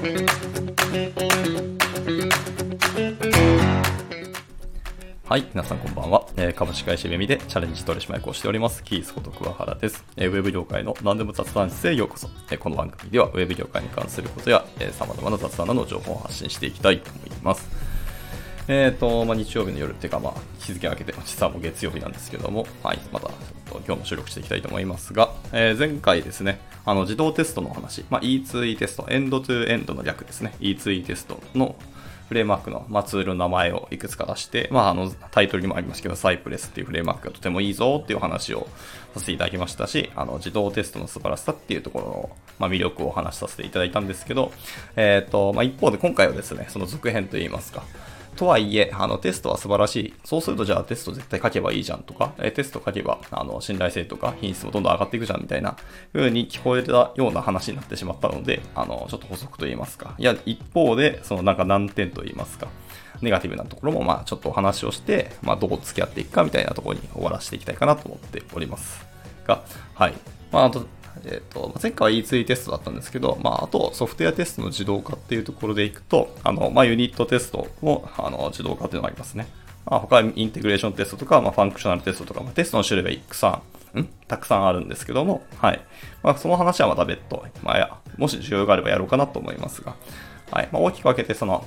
はい、皆さんこんばんは。えー、株式会社ベミでチャレンジ取締役をしております、キースこと桑原です。えー、ウェブ業界の何でも雑談室へようこそ。えー、この番組ではウェブ業界に関することや、えー、様々な雑談などの情報を発信していきたいと思います。えっ、ー、と、まあ、日曜日の夜っていうか、まあ、日付明けて、実はもう月曜日なんですけども、はい、また、ちょっと今日も収録していきたいと思いますが、えー、前回ですね、あの、自動テストの話、まあ、E2E テスト、エンドトゥエンドの略ですね、E2E テストのフレームワークの、まあ、ツールの名前をいくつか出して、まあ、あの、タイトルにもありますけど、サイプレスっていうフレームワークがとてもいいぞっていう話をさせていただきましたし、あの、自動テストの素晴らしさっていうところの、まあ、魅力をお話しさせていただいたんですけど、えっ、ー、と、まあ、一方で今回はですね、その続編といいますか、とはいえ、あの、テストは素晴らしい。そうすると、じゃあテスト絶対書けばいいじゃんとか、えテスト書けば、あの、信頼性とか品質もどんどん上がっていくじゃんみたいな風に聞こえたような話になってしまったので、あの、ちょっと補足と言いますか。いや、一方で、そのなんか難点と言いますか。ネガティブなところも、まあ、ちょっとお話をして、まあ、どう付き合っていくかみたいなところに終わらせていきたいかなと思っておりますが、はい。まあ、あと、えっ、ー、と、前回は E2 テストだったんですけど、まあ、あとソフトウェアテストの自動化っていうところでいくと、あの、まあ、ユニットテストも、あの、自動化っていうのがありますね。まあ、他はインテグレーションテストとか、まあ、ファンクショナルテストとか、まあ、テストの種類がたくさん、ん？たくさんあるんですけども、はい。まあ、その話はまた別途、まあや、もし需要があればやろうかなと思いますが、はい。まあ、大きく分けて、その、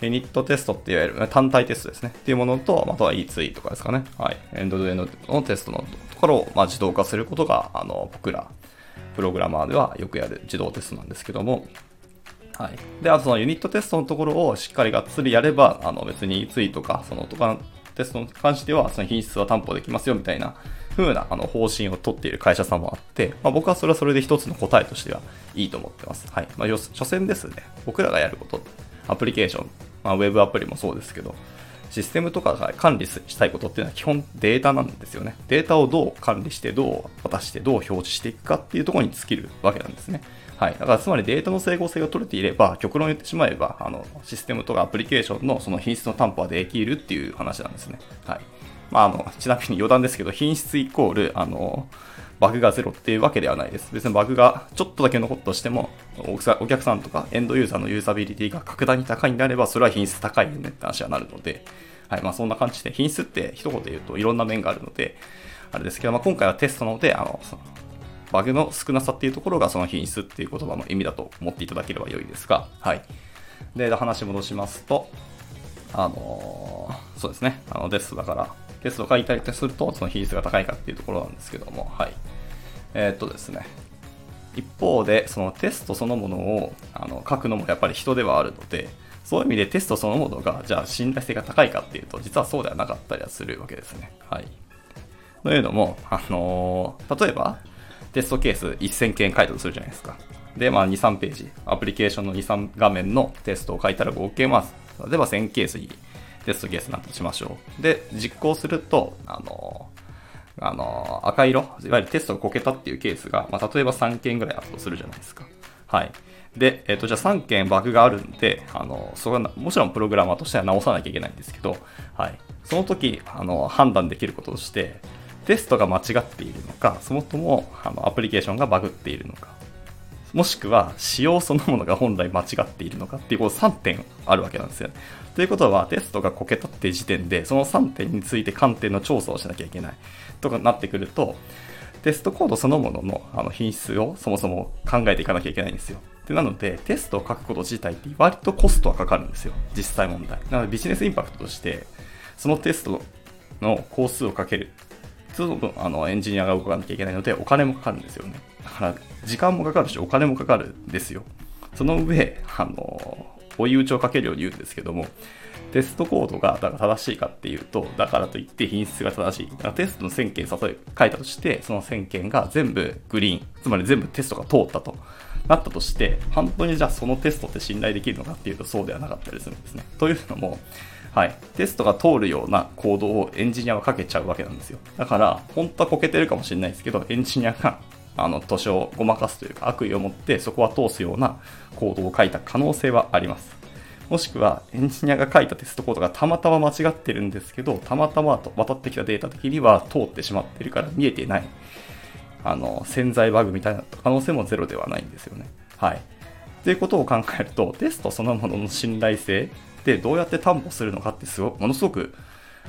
ユニットテストっていわゆる単体テストですね。っていうものと、あとは E2 とかですかね。はい。エンドドエンドのテストのところを、まあ、自動化することが、あの、僕ら、プログラマーではよくやる自動テストなんですけども、はい。で、あとそのユニットテストのところをしっかりがっつりやれば、あの別に E2 とか、そのとかテストに関しては、その品質は担保できますよみたいな風なあの方針を取っている会社さんもあって、まあ、僕はそれはそれで一つの答えとしてはいいと思ってます。はい。まあ、所詮ですね、僕らがやること、アプリケーション、まあ、ウェブアプリもそうですけど、システムとかが管理したいことっていうのは基本データなんですよね。データをどう管理して、どう渡して、どう表示していくかっていうところに尽きるわけなんですね。はい。だからつまりデータの整合性が取れていれば、極論言ってしまえば、あの、システムとかアプリケーションのその品質の担保はできるっていう話なんですね。はい。まあ、あの、ちなみに余談ですけど、品質イコール、あの、バグがゼロっていうわけではないです。別にバグがちょっとだけ残ったとしても、お客さんとかエンドユーザーのユーザビリティが格段に高いんであれば、それは品質高いよねって話はなるので、はい。まあそんな感じで、品質って一言で言うといろんな面があるので、あれですけど、まあ今回はテストなので、あの、バグの少なさっていうところがその品質っていう言葉の意味だと思っていただければ良いですが、はい。で、話戻しますと、あのー、そうですね、あのテストだから、テストを書いたりすると、その比率が高いかっていうところなんですけども、はい。えー、っとですね。一方で、そのテストそのものをあの書くのもやっぱり人ではあるので、そういう意味でテストそのものが、じゃあ信頼性が高いかっていうと、実はそうではなかったりはするわけですね。はい。というのも、あのー、例えば、テストケース1000件書いたとするじゃないですか。で、まあ、2、3ページ、アプリケーションの2、3画面のテストを書いたら合計、まあ、例えば1000ケースにテストケースなんとしましょう。で、実行すると、あの、あの、赤色、いわゆるテストがこけたっていうケースが、まあ、例えば3件ぐらいあったとするじゃないですか。はい。で、えっ、ー、と、じゃあ3件バグがあるんで、あの、それはもちろんプログラマーとしては直さなきゃいけないんですけど、はい。その時、あの、判断できることとして、テストが間違っているのか、そもそもあのアプリケーションがバグっているのか、もしくは仕様そのものが本来間違っているのかっていうこの3点あるわけなんですよね。ということはテストがこけたって時点でその3点について観点の調査をしなきゃいけないとかなってくるとテストコードそのもののあの品質をそもそも考えていかなきゃいけないんですよ。でなのでテストを書くこと自体って割とコストはかかるんですよ。実際問題。なのでビジネスインパクトとしてそのテストの工数をかける普通のあのエンジニアが動かなきゃいけないのでお金もかかるんですよね。だから時間もかかるしお金もかかるんですよ。その上、あの、追い打ちをかけるように言うんですけども、テストコードがだから正しいかっていうと、だからといって品質が正しい。だからテストの1000件例え書いたとして、その1000件が全部グリーン、つまり全部テストが通ったとなったとして、本当にじゃあそのテストって信頼できるのかっていうとそうではなかったりするんですね。というのも、はい、テストが通るようなコードをエンジニアはかけちゃうわけなんですよ。だから、本当はこけてるかもしれないですけど、エンジニアがあの、図書をごまかすというか悪意を持ってそこは通すようなコードを書いた可能性はあります。もしくはエンジニアが書いたテストコードがたまたま間違ってるんですけど、たまたまと渡ってきたデータ的には通ってしまってるから見えてない。あの、潜在バグみたいな可能性もゼロではないんですよね。はい。っていうことを考えると、テストそのものの信頼性ってどうやって担保するのかってすごものすごく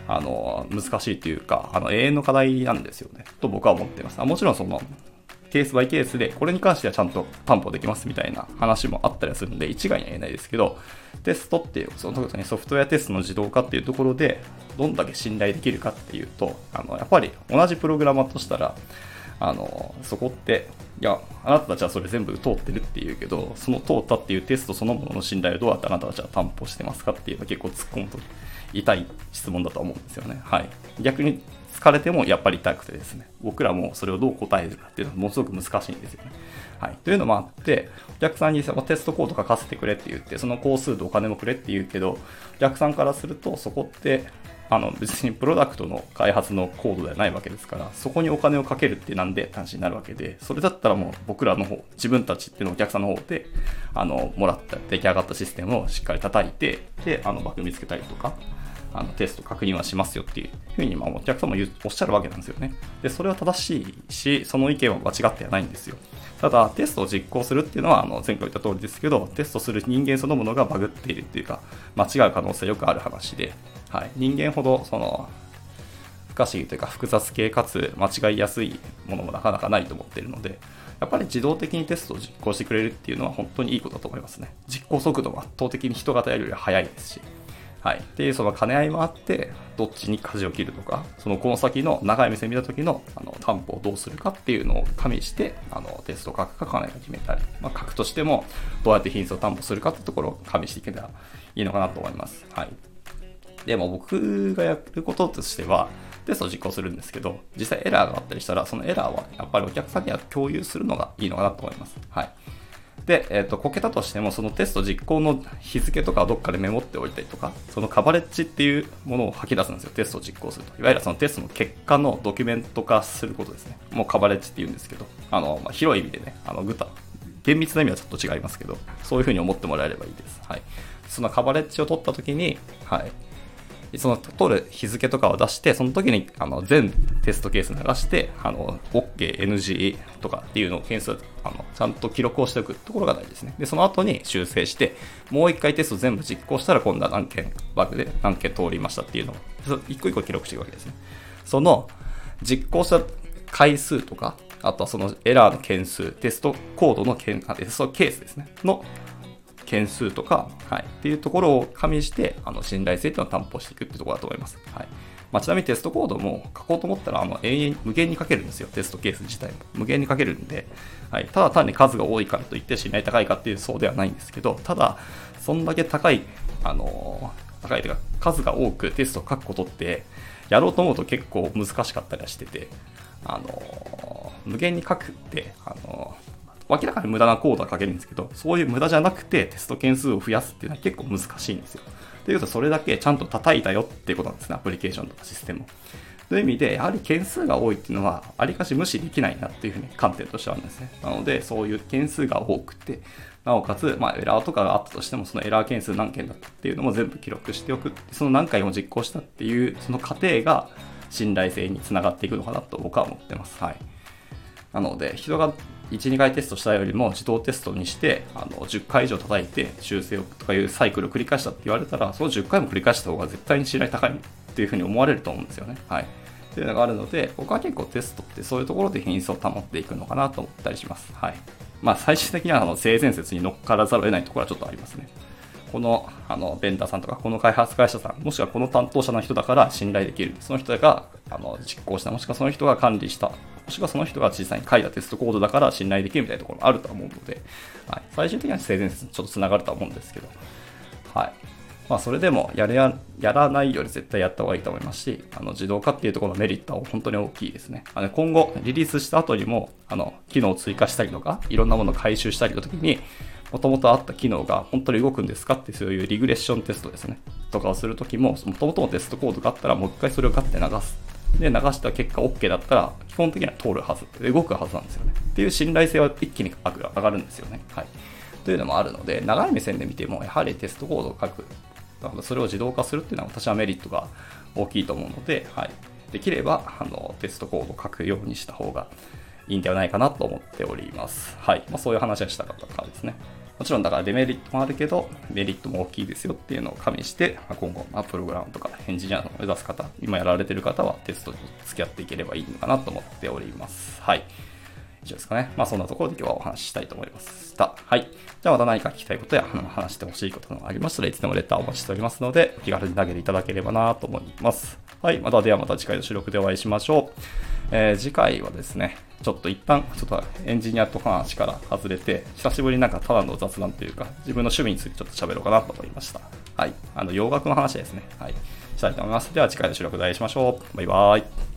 あの難しいというかあの永遠の課題なんですよねと僕は思っていますあもちろんそのケースバイケースでこれに関してはちゃんと担保できますみたいな話もあったりするので一概には言えないですけどテストっていうその特にソフトウェアテストの自動化っていうところでどんだけ信頼できるかっていうとあのやっぱり同じプログラマーとしたらあのそこっていやあなたたちはそれ全部通ってるっていうけどその通ったっていうテストそのものの信頼をどうやってあなたたちは担保してますかっていうのは結構突っ込むと痛い質問だと思うんですよね。はい。逆に疲れてもやっぱり痛くてですね、僕らもそれをどう答えるかっていうのはものすごく難しいんですよね。はい。というのもあって、お客さんにテストコード書かせてくれって言って、その工数とお金もくれって言うけど、お客さんからするとそこってあの別にプロダクトの開発のコードではないわけですから、そこにお金をかけるってなんで話になるわけで、それだったらもう僕らの方、自分たちっていうのお客さんの方で、あの、もらった出来上がったシステムをしっかり叩いて、で、あの、バグ見つけたりとか、あのテスト確認はしますよっていうふうに、まあ、お客様もおっしゃるわけなんですよね。で、それは正しいし、その意見は間違ってはないんですよ。ただ、テストを実行するっていうのは、あの前回言った通りですけど、テストする人間そのものがバグっているっていうか、間違う可能性よくある話で、はい、人間ほどその不可思議というか複雑系かつ間違いやすいものもなかなかないと思ってるので、やっぱり自動的にテストを実行してくれるっていうのは本当にいいことだと思いますね。実行速度は圧倒的に人型よりは速いですし。はい。っていうその兼ね合いもあって、どっちに舵を切るとか、そのこの先の長い目線見た時のあの担保をどうするかっていうのを加味して、あのテスト書くか書かないか決めたり、まあ、書くとしてもどうやって品質を担保するかってところを加味していけたらいいのかなと思います。はい。でも僕がやることとしては、テストを実行するんですけど、実際エラーがあったりしたら、そのエラーはやっぱりお客さんには共有するのがいいのかなと思います。はい。で、えっ、ー、と、こけたとしても、そのテスト実行の日付とかをどっかでメモっておいたりとか、そのカバレッジっていうものを吐き出すんですよ、テストを実行すると。いわゆるそのテストの結果のドキュメント化することですね。もうカバレッジって言うんですけど、あの、まあ、広い意味でね、あの、具体、厳密な意味はちょっと違いますけど、そういうふうに思ってもらえればいいです。はい。そのカバレッジを取ったときに、はい。その取る日付とかを出して、その時にあの全テストケース流して、あの OK、NG とかっていうのを件数あのちゃんと記録をしておくところが大事ですね。で、その後に修正して、もう一回テスト全部実行したら今度は何件バグで何件通りましたっていうのを、一個一個記録していくわけですね。その実行した回数とか、あとはそのエラーの件数、テストコードの件、あテストケースですね、の件数とか、はい、っていうところを加味して、あの信頼性っていうのを担保していくっていうところだと思います。はいまあ、ちなみにテストコードも書こうと思ったら、あの永遠無限に書けるんですよ、テストケース自体も。無限に書けるんで、はい、ただ単に数が多いからといって信頼高いかっていうそうではないんですけど、ただ、そんだけ高い、あのー、高いというか、数が多くテストを書くことって、やろうと思うと結構難しかったりはしてて、あのー、無限に書くって、あのー明らかに無駄なコードは書けるんですけど、そういう無駄じゃなくてテスト件数を増やすっていうのは結構難しいんですよ。ということはそれだけちゃんと叩いたよっていうことなんですね、アプリケーションとかシステムを。という意味で、やはり件数が多いっていうのは、ありかし無視できないなっていうふうに観点としてはあるんですね。なので、そういう件数が多くて、なおかつ、まあ、エラーとかがあったとしても、そのエラー件数何件だったっていうのも全部記録しておく。その何回も実行したっていう、その過程が信頼性につながっていくのかなと僕は思ってます。はい。なので、人が1、2回テストしたよりも自動テストにして、あの10回以上叩いて修正をとかいうサイクルを繰り返したって言われたら、その10回も繰り返した方が絶対に信頼高いっていうふうに思われると思うんですよね。はい。っていうのがあるので、僕は結構テストってそういうところで品質を保っていくのかなと思ったりします。はい。まあ最終的にはあの性善説に乗っからざるを得ないところはちょっとありますね。このあのベンダーさんとか、この開発会社さん、もしくはこの担当者の人だから信頼できる。その人があの実行した、もしくはその人が管理した、もしくはその人が実際に書いたテストコードだから信頼できるみたいなところもあると思うので、はい、最終的には性善説にちょっと繋がるとは思うんですけど、はい。まあ、それでもやれややらないより絶対やった方がいいと思いますし、あの自動化っていうところのメリットは本当に大きいですね。あの今後、リリースした後にも、あの、機能を追加したりとか、いろんなものを回収したりの時に、もともとあった機能が本当に動くんですかってそういうリグレッションテストですね。とかをするときも、もともとのテストコードがあったら、もう一回それをガッて流す。で、流した結果 OK だったら、基本的には通るはず。動くはずなんですよね。っていう信頼性は一気に上がるんですよね。はい。というのもあるので、長い目線で見ても、やはりテストコードを書く。それを自動化するっていうのは私はメリットが大きいと思うので、はい。できれば、あの、テストコードを書くようにした方がいいんではないかなと思っております。はい。まあ、そういう話はしたかったからですね。もちろんだからデメリットもあるけど、メリットも大きいですよっていうのを加味して、ま、今後、ま、プログラムとかエンジニアを目指す方、今やられてる方はテストに付き合っていければいいのかなと思っております。はい。以上ですかね。まあそんなところで今日はお話ししたいと思いました。はい。じゃあまた何か聞きたいことや話してほしいことがありましたらいつでもレターをお待ちしておりますので、お気軽に投げていただければなと思います。はい。またではまた次回の収録でお会いしましょう。えー、次回はですね、ちょっと一旦、ちょっとエンジニアと話から外れて、久しぶりになんかただの雑談というか、自分の趣味についてちょっと喋ろうかなと思いました。はい。あの、洋楽の話ですね。はい。したいと思います。では次回の収録でお会いしましょう。バイバーイ。